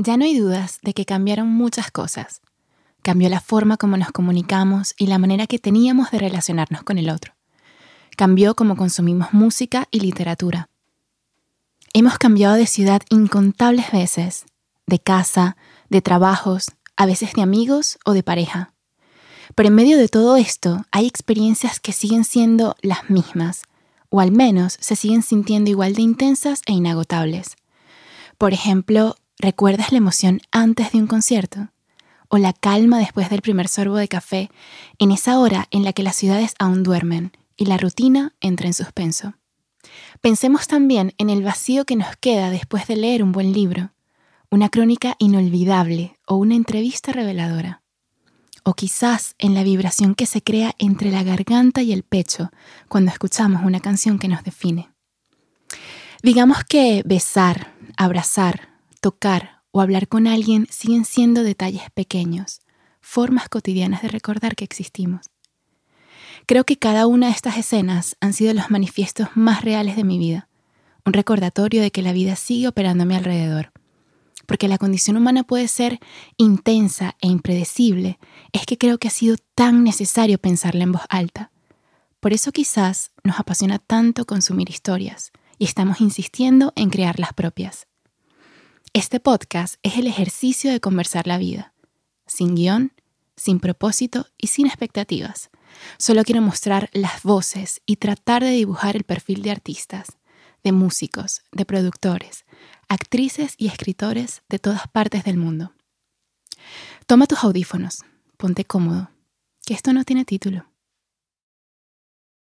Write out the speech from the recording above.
Ya no hay dudas de que cambiaron muchas cosas. Cambió la forma como nos comunicamos y la manera que teníamos de relacionarnos con el otro. Cambió cómo consumimos música y literatura. Hemos cambiado de ciudad incontables veces, de casa, de trabajos, a veces de amigos o de pareja. Pero en medio de todo esto hay experiencias que siguen siendo las mismas, o al menos se siguen sintiendo igual de intensas e inagotables. Por ejemplo, ¿Recuerdas la emoción antes de un concierto? ¿O la calma después del primer sorbo de café en esa hora en la que las ciudades aún duermen y la rutina entra en suspenso? Pensemos también en el vacío que nos queda después de leer un buen libro, una crónica inolvidable o una entrevista reveladora. O quizás en la vibración que se crea entre la garganta y el pecho cuando escuchamos una canción que nos define. Digamos que besar, abrazar, tocar o hablar con alguien siguen siendo detalles pequeños, formas cotidianas de recordar que existimos. Creo que cada una de estas escenas han sido los manifiestos más reales de mi vida, un recordatorio de que la vida sigue operando a mi alrededor. Porque la condición humana puede ser intensa e impredecible, es que creo que ha sido tan necesario pensarla en voz alta. Por eso quizás nos apasiona tanto consumir historias y estamos insistiendo en crear las propias. Este podcast es el ejercicio de conversar la vida, sin guion, sin propósito y sin expectativas. Solo quiero mostrar las voces y tratar de dibujar el perfil de artistas, de músicos, de productores, actrices y escritores de todas partes del mundo. Toma tus audífonos, ponte cómodo, que esto no tiene título.